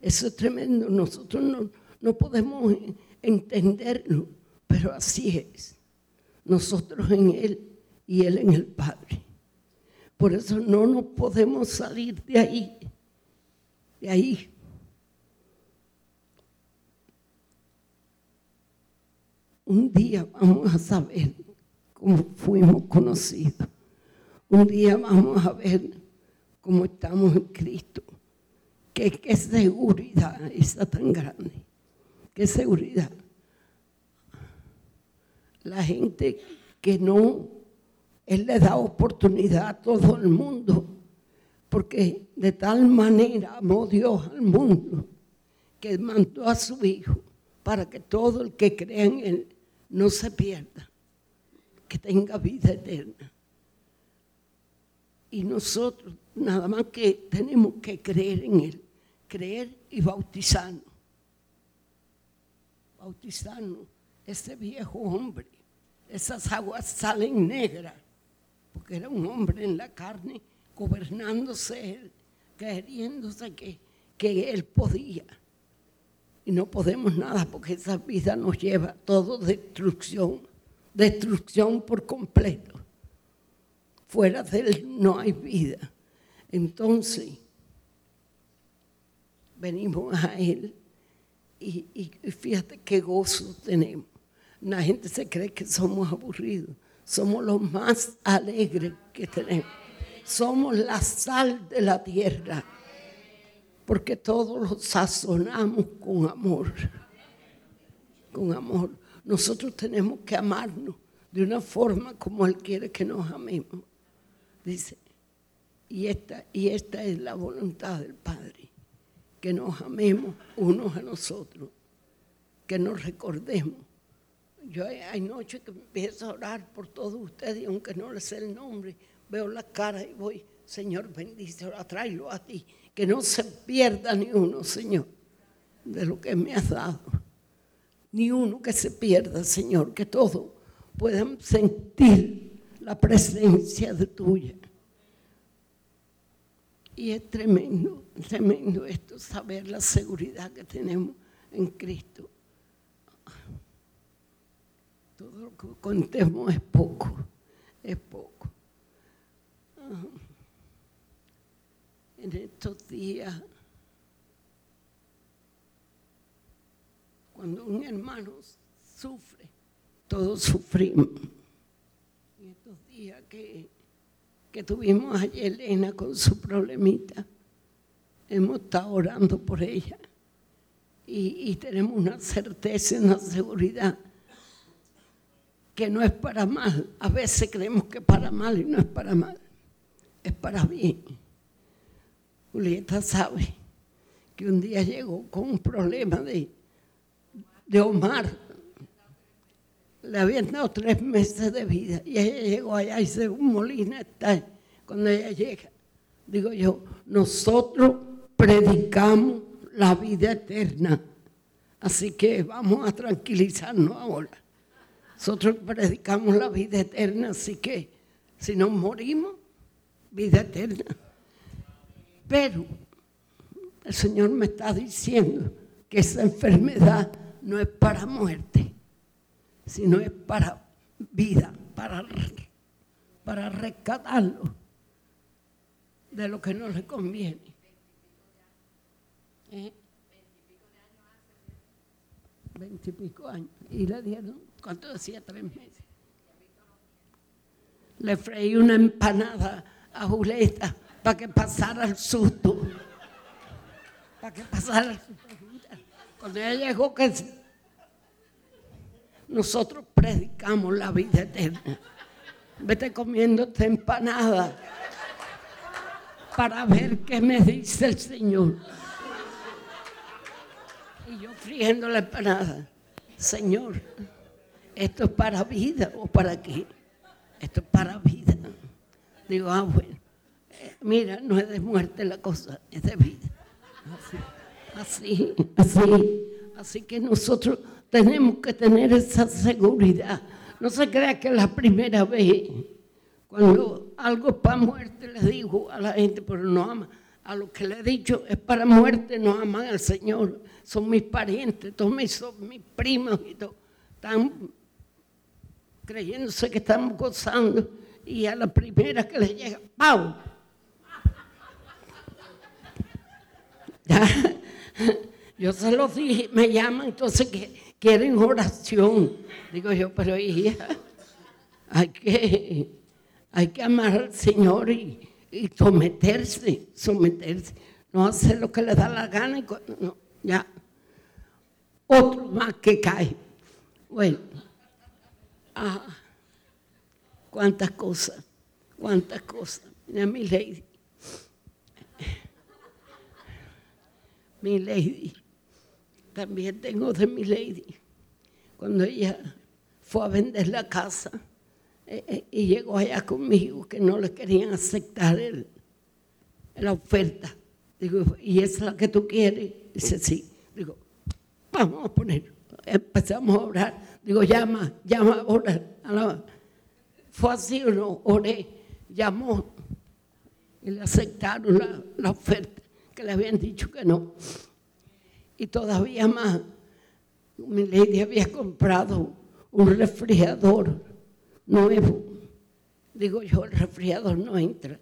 eso es tremendo. Nosotros no, no podemos entenderlo, pero así es. Nosotros en Él y Él en el Padre. Por eso no nos podemos salir de ahí, de ahí. Un día vamos a saber cómo fuimos conocidos. Un día vamos a ver cómo estamos en Cristo. Qué, seguridad está tan grande. Qué seguridad. La gente que no él le da oportunidad a todo el mundo, porque de tal manera amó Dios al mundo que mandó a su Hijo para que todo el que crea en Él no se pierda, que tenga vida eterna. Y nosotros nada más que tenemos que creer en Él, creer y bautizarnos. Bautizarnos, ese viejo hombre, esas aguas salen negras porque era un hombre en la carne, gobernándose él, queriéndose que, que él podía. Y no podemos nada porque esa vida nos lleva a todo destrucción, destrucción por completo. Fuera de él no hay vida. Entonces, venimos a él y, y fíjate qué gozo tenemos. La gente se cree que somos aburridos somos los más alegres que tenemos. Somos la sal de la tierra, porque todos lo sazonamos con amor. Con amor. Nosotros tenemos que amarnos de una forma como Él quiere que nos amemos. Dice, y esta, y esta es la voluntad del Padre, que nos amemos unos a nosotros, que nos recordemos yo hay noches que empiezo a orar por todos ustedes y aunque no les sé el nombre, veo la cara y voy, Señor, bendice, tráelo a ti. Que no se pierda ni uno, Señor, de lo que me has dado. ni uno que se pierda, Señor, que todos puedan sentir la presencia tuya. Y es tremendo, tremendo esto, saber la seguridad que tenemos en Cristo. Todo lo que contemos es poco, es poco. Ah. En estos días, cuando un hermano sufre, todos sufrimos. En estos días que, que tuvimos a Elena con su problemita, hemos estado orando por ella y, y tenemos una certeza, una seguridad que no es para mal. A veces creemos que es para mal y no es para mal, es para bien. Julieta sabe que un día llegó con un problema de, de Omar. Le habían dado tres meses de vida y ella llegó allá y se un molina está. Cuando ella llega, digo yo, nosotros predicamos la vida eterna. Así que vamos a tranquilizarnos ahora. Nosotros predicamos la vida eterna, así que si nos morimos, vida eterna. Pero el Señor me está diciendo que esa enfermedad no es para muerte, sino es para vida, para, para rescatarlo de lo que no le conviene. ¿Eh? Veintipico años. Y le dieron ¿Cuánto decía? Tres meses. Le freí una empanada a Julieta para que pasara el susto. Para que pasara el susto. Cuando ella llegó, que nosotros predicamos la vida eterna. Vete comiendo esta empanada para ver qué me dice el Señor. Y yo friendo la empanada. Señor, ¿esto es para vida o para qué? Esto es para vida. Digo, ah, bueno, mira, no es de muerte la cosa, es de vida. Así, así, así. Así que nosotros tenemos que tener esa seguridad. No se crea que la primera vez, cuando algo es para muerte, le digo a la gente, pero no ama. A lo que le he dicho es para muerte, no aman al Señor. Son mis parientes, todos mis, son mis primos y todo. Están creyéndose que estamos gozando y a la primera que le llega, ¡pau! Yo se lo dije, me llaman, entonces que quieren oración. Digo yo, pero hija, hay que, hay que amar al Señor y, someterse, someterse. No hacer lo que le da la gana y no, ya. Otro más que cae. Bueno. Ah, cuántas cosas, cuántas cosas. Mira mi lady. Mi lady. También tengo de mi lady. Cuando ella fue a vender la casa eh, eh, y llegó allá conmigo que no le querían aceptar el, la oferta. Digo, ¿y es la que tú quieres? Dice, sí. Digo, vamos a poner. Empezamos a orar Digo, llama, llama, ora. Fue así o no, oré, llamó y le aceptaron la, oferta que le habían dicho que no. Y todavía más, mi lady había comprado un refrigerador nuevo. Digo yo, el refrigerador no entra.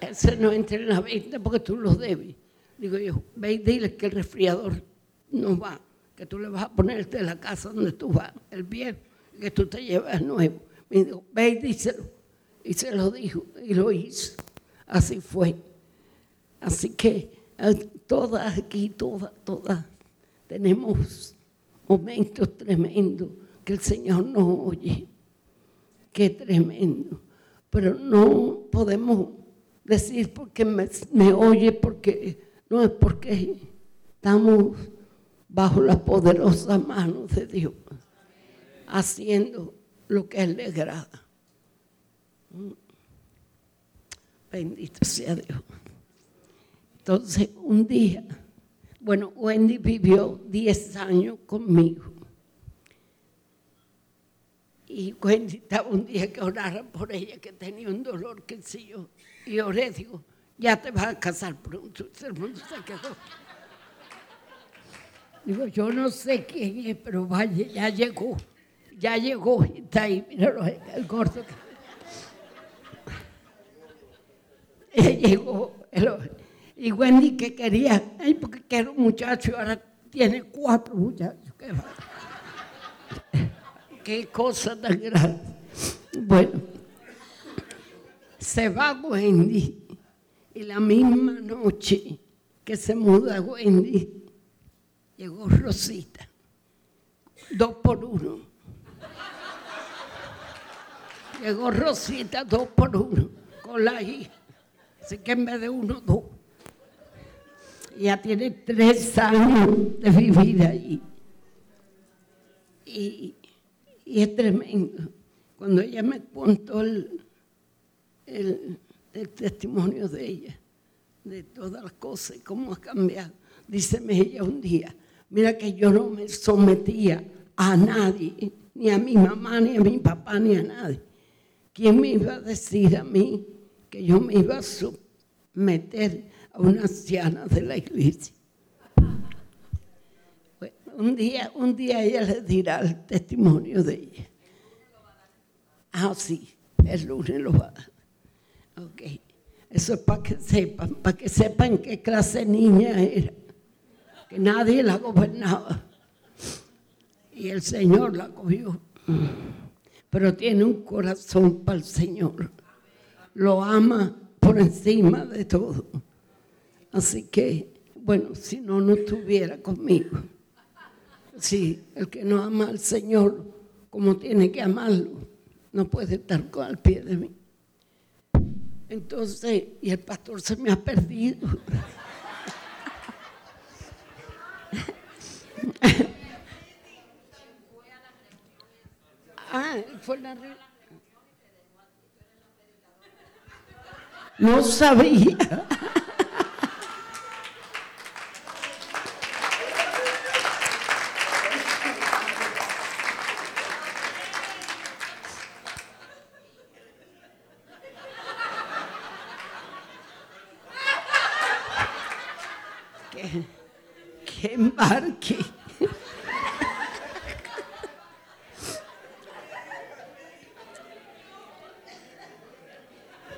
Ese no entra en la venta porque tú lo debes. Digo yo, ve y dile que el refrigerador no va que tú le vas a ponerte la casa donde tú vas, el viejo, que tú te llevas nuevo. Me dijo, ve y díselo. Y se lo dijo y lo hizo. Así fue. Así que eh, todas aquí, todas, todas, tenemos momentos tremendos que el Señor nos oye. Qué tremendo. Pero no podemos decir porque me, oye, porque no es porque estamos bajo la poderosa mano de Dios, haciendo lo que Él le agrada. Bendito sea Dios. Entonces, un día, Bueno, Wendy vivió 10 años conmigo. Y Wendy estaba un día que orara por ella, que tenía un dolor que sí. Y oré, digo, ya te vas a casar pronto. El mundo se quedó. Digo, yo no sé quién es, pero vaya, ya llegó. Ya llegó está ahí, míralo, el gordo. Llegó. el- y Wendy que quería, ay, porque quiero un muchacho y ahora tiene cuatro muchachos. Qué, qué cosa tan grande. Bueno, se va Wendy y la misma noche que se muda Wendy, llegó Rosita, dos por uno. Llegó Rosita dos por uno con la hija. Así que en vez de uno, dos. Ya tiene tres años de vivir ahí. Y, y es tremendo. Cuando ella me contó el, el- el testimonio de ella, de todas las cosas y cómo ha cambiado, díceme ella un día, mira que yo no me sometía a nadie, ni a mi mamá, ni a mi papá, ni a nadie. ¿Quién me iba a decir a mí que yo me iba a someter una anciana de la iglesia? Un día, un día ella le dirá el testimonio de ella. Ah, sí, el lunes lo va a dar. Ok. Eso es para que sepan, para que sepan qué clase de niña era. Que nadie la gobernaba. Y el Señor la cogió. Pero tiene un corazón para el Señor. Lo ama por encima de todo. Así que, bueno, si no, no estuviera conmigo. Sí, el que no ama al Señor como tiene que amarlo, no puede estar con al pie de mí. Entonces, y el pastor se me ha perdido. ah, fue la No sabía. que, que embarque.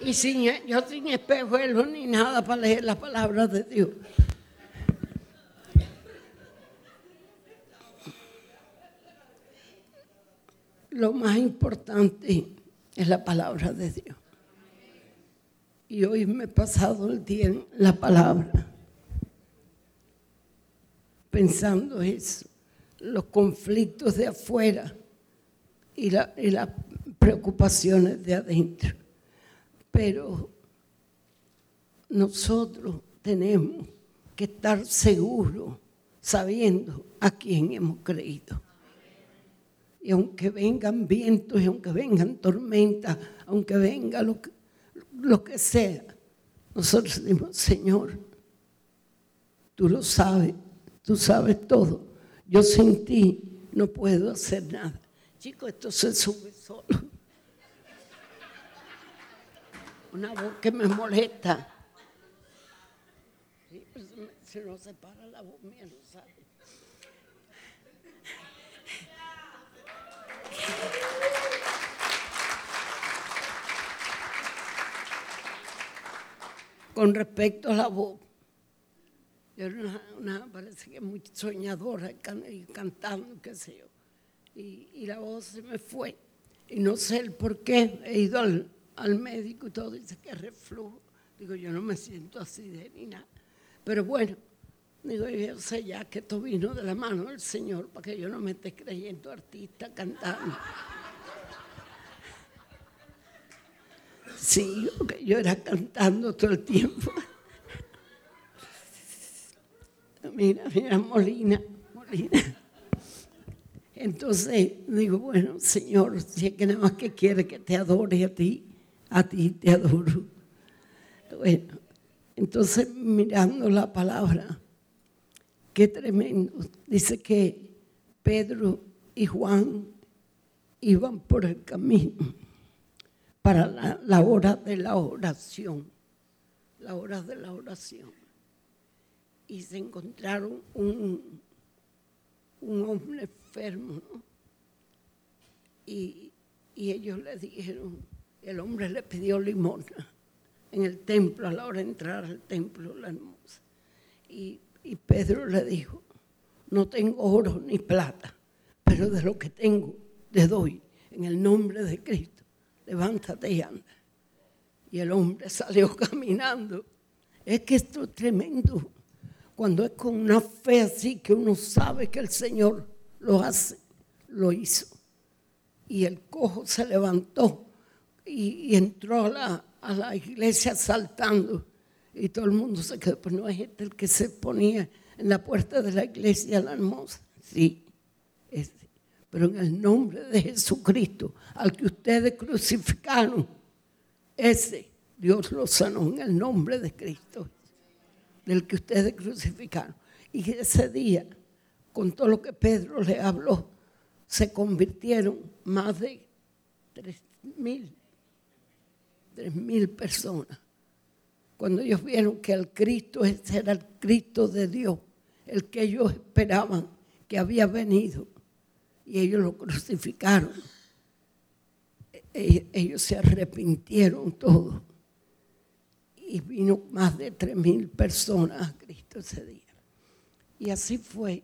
Y sin, yo sin espejuelos ni nada para leer la palabra de Dios. Lo más importante es la palabra de Dios. Y hoy me he pasado el día en la palabra pensando eso, los conflictos de afuera y las preocupaciones de adentro. Pero nosotros tenemos que estar seguros, sabiendo a quién hemos creído. Y aunque vengan vientos, y aunque vengan tormentas, aunque venga lo que, lo que sea, nosotros decimos, Señor, Tú lo sabes, tú sabes todo. Yo sin ti no puedo hacer nada. Chicos, esto se sube solo. Una voz que me molesta. Sí, pues se, nos separa la voz mía, lo sabe. Con respecto a la voz, yo era una, una- parece que muy soñadora can- cantando, qué sé yo. Y, y la voz se me fue. Y no sé el por qué. He ido al, al médico y todo, dice que reflujo. Digo, yo no me siento así de ni nada. Pero bueno, digo, yo sé ya que esto vino de la mano del Señor para que yo no me esté creyendo artista cantando. Sí, porque yo era cantando todo el tiempo. Mira, mira, Molina, Molina. Entonces digo, bueno, Señor, si es que nada más que quiere que te adore a ti, a ti te adoro. Bueno, entonces mirando la palabra, qué tremendo. Dice que Pedro y Juan iban por el camino para la, hora de la oración, la hora de la oración. Y se encontraron un, un hombre enfermo, ¿no? y, y ellos le dijeron, el hombre le pidió limosna en el templo, a la hora de entrar al templo, la hermosa. Y, y Pedro le dijo, no tengo oro ni plata, pero de lo que tengo te doy en el nombre de Cristo. Levántate y anda. Y el hombre salió caminando. Es que esto es tremendo. Cuando es con una fe así que uno sabe que el Señor lo hace, lo hizo. Y el cojo se levantó y, entró a la, iglesia saltando. Y todo el mundo se quedó, pues no es este el que se ponía en la puerta de la iglesia la hermosa. Sí, este. Pero en el nombre de Jesucristo, al que ustedes crucificaron, ese Dios lo sanó en el nombre de Cristo, del que ustedes crucificaron. Y ese día, con todo lo que Pedro le habló, se convirtieron más de tres mil, tres mil personas. Cuando ellos vieron que el Cristo ese era el Cristo de Dios, el que ellos esperaban que había venido, y ellos lo crucificaron. E- Ellos se arrepintieron todos. Y vino más de tres mil personas a Cristo ese día. Y así fue,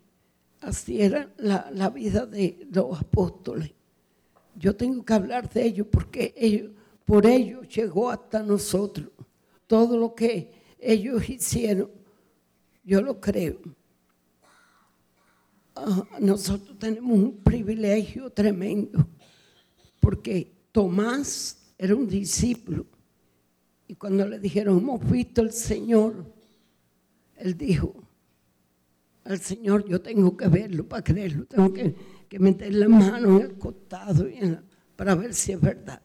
así era la, la vida de los apóstoles. Yo tengo que hablar de ellos porque ellos, por ellos llegó hasta nosotros. Todo lo que ellos hicieron, yo lo creo. Ah, nosotros tenemos un privilegio tremendo, porque Tomás era un discípulo. Y cuando le dijeron, hemos visto al Señor, él dijo, al Señor yo tengo que verlo para creerlo, tengo que, meter la mano en el costado para ver si es verdad.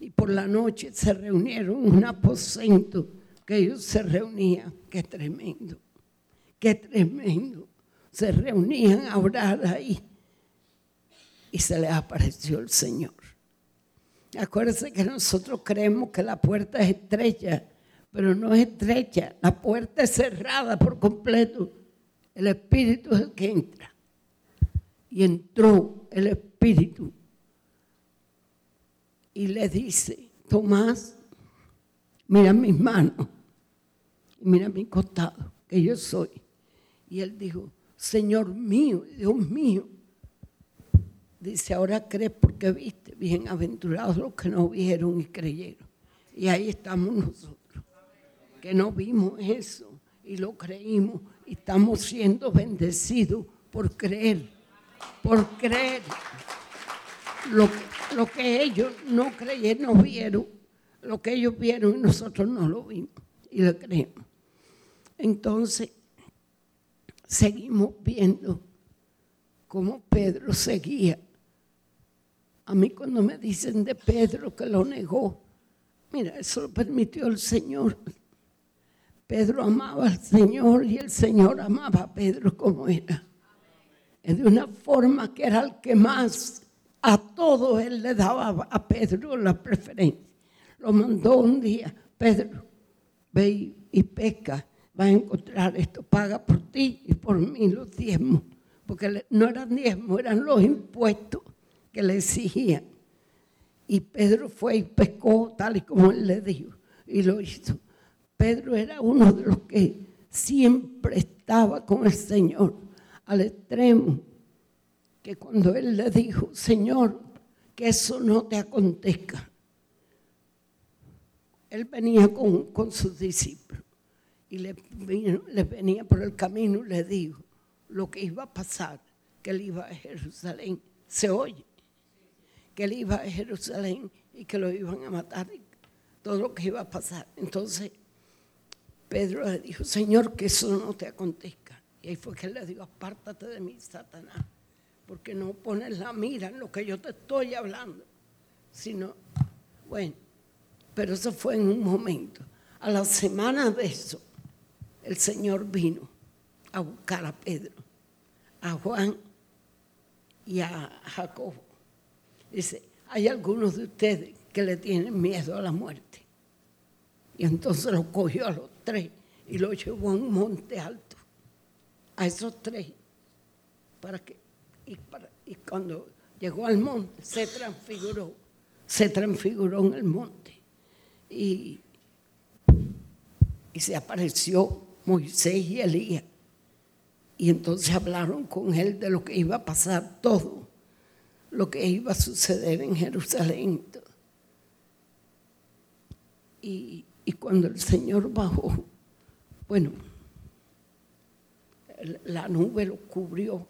Y por la noche se reunieron un aposento que ellos se reunían, qué tremendo, qué tremendo. Se reunían a orar ahí y se les apareció el Señor. Acuérdense que nosotros creemos que la puerta es estrecha, pero no es estrecha, la puerta es cerrada por completo. El Espíritu es el que entra. Y entró el Espíritu y le dice, Tomás, mira mis manos mira mi costado, que yo soy. Y él dijo, Señor mío, Dios mío. Dice, ahora crees porque viste, bienaventurados los que no vieron y creyeron. Y ahí estamos nosotros, que no vimos eso y lo creímos y estamos siendo bendecidos por creer, por creer lo que, lo que ellos no creyeron, no vieron, lo que ellos vieron y nosotros no lo vimos y lo creemos. Entonces, seguimos viendo cómo Pedro seguía. A mí cuando me dicen de Pedro que lo negó, mira, eso lo permitió el Señor. Pedro amaba al Señor y el Señor amaba a Pedro como era. De una forma que era el que más a todo él le daba a Pedro la preferencia. Lo mandó un día, Pedro, ve y, pesca, va a encontrar esto, paga por ti y por mí los diezmos, porque no eran diezmos, eran los impuestos que le exigían. Y Pedro fue y pescó tal y como él le dijo, y lo hizo. Pedro era uno de los que siempre estaba con el Señor, al extremo, que cuando él le dijo, Señor, que eso no te acontezca. Él venía con, con sus discípulos y le, vino- le venía por el camino y le dijo lo que iba a pasar, que él iba a Jerusalén. Se oye que él iba a Jerusalén y que lo iban a matar, todo lo que iba a pasar. Entonces Pedro le dijo, Señor, que eso no te acontezca. Y ahí fue que él le dijo, apártate de mí, Satanás, porque no pones la mira en lo que yo te estoy hablando, sino, bueno, pero eso fue en un momento. A la semana de eso, el Señor vino a buscar a Pedro, a Juan y a Jacobo. Dice, hay algunos de ustedes que le tienen miedo a la muerte. Y entonces lo cogió a los tres y lo llevó a un monte alto, a esos tres, para que, y cuando llegó al monte se transfiguró, se transfiguró en el monte. Y, y se apareció Moisés y Elías. Y entonces hablaron con él de lo que iba a pasar todo, lo que iba a suceder en Jerusalén. Y, y cuando el Señor bajó, bueno, la nube lo cubrió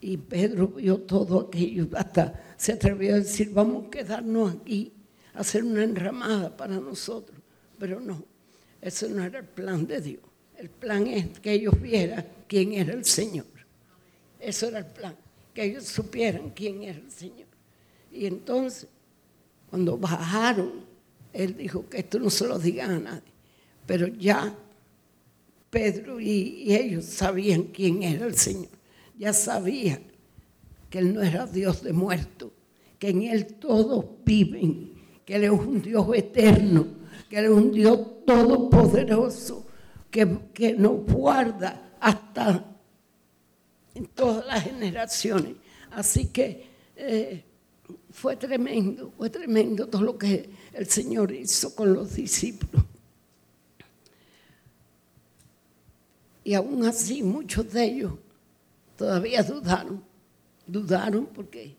y Pedro vio todo aquello, hasta se atrevió a decir, vamos a quedarnos aquí, hacer una enramada para nosotros. Pero no, eso no era el plan de Dios. El plan es que ellos vieran quién era el Señor. Eso era el plan, que ellos supieran quién era el Señor. Y entonces, cuando bajaron, él dijo que esto no se lo digan a nadie. Pero ya Pedro y ellos sabían quién era el Señor. Ya sabían que Él no era Dios de muertos, que en Él todos viven, que Él es un Dios eterno, que Él es un Dios todopoderoso, que, que nos guarda hasta en todas las generaciones. Así que eh, fue tremendo, fue tremendo todo lo que el Señor hizo con los discípulos. Y aún así muchos de ellos todavía dudaron, dudaron porque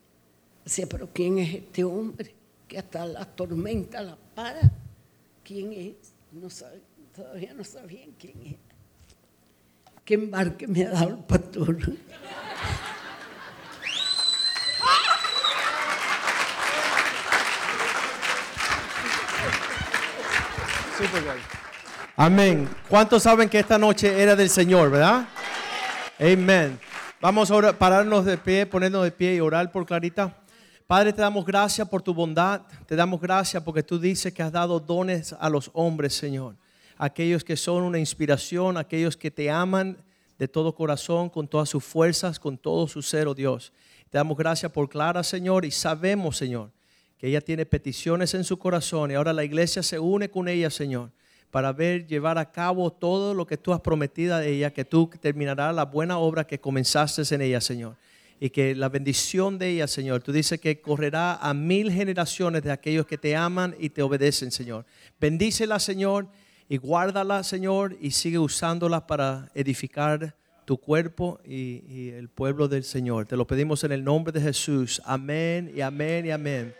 decía, pero ¿quién es este hombre que hasta la tormenta la para? ¿Quién es? No sabe- todavía no sabían quién era. ¿Qué embarque me ha dado el pastor? Amén. ¿Cuántos saben que esta noche era del Señor, verdad? Amén. Vamos a pararnos de pie, ponernos de pie y orar por Clarita. Padre, te damos gracias por tu bondad. Te damos gracias porque tú dices que has dado dones a los hombres, Señor. Aquellos que son una inspiración, aquellos que te aman de todo corazón, con todas sus fuerzas, con todo su ser, oh Dios. Te damos gracias por Clara, Señor, y sabemos, Señor, que ella tiene peticiones en su corazón y ahora la iglesia se une con ella, Señor, para ver llevar a cabo todo lo que tú has prometido a ella, que tú terminarás la buena obra que comenzaste en ella, Señor. Y que la bendición de ella, Señor, tú dices que correrá a mil generaciones de aquellos que te aman y te obedecen, Señor. Bendícela, Señor, y guárdala, Señor, y sigue usándola para edificar tu cuerpo y, y el pueblo del Señor. Te lo pedimos en el nombre de Jesús. Amén y amén y amén.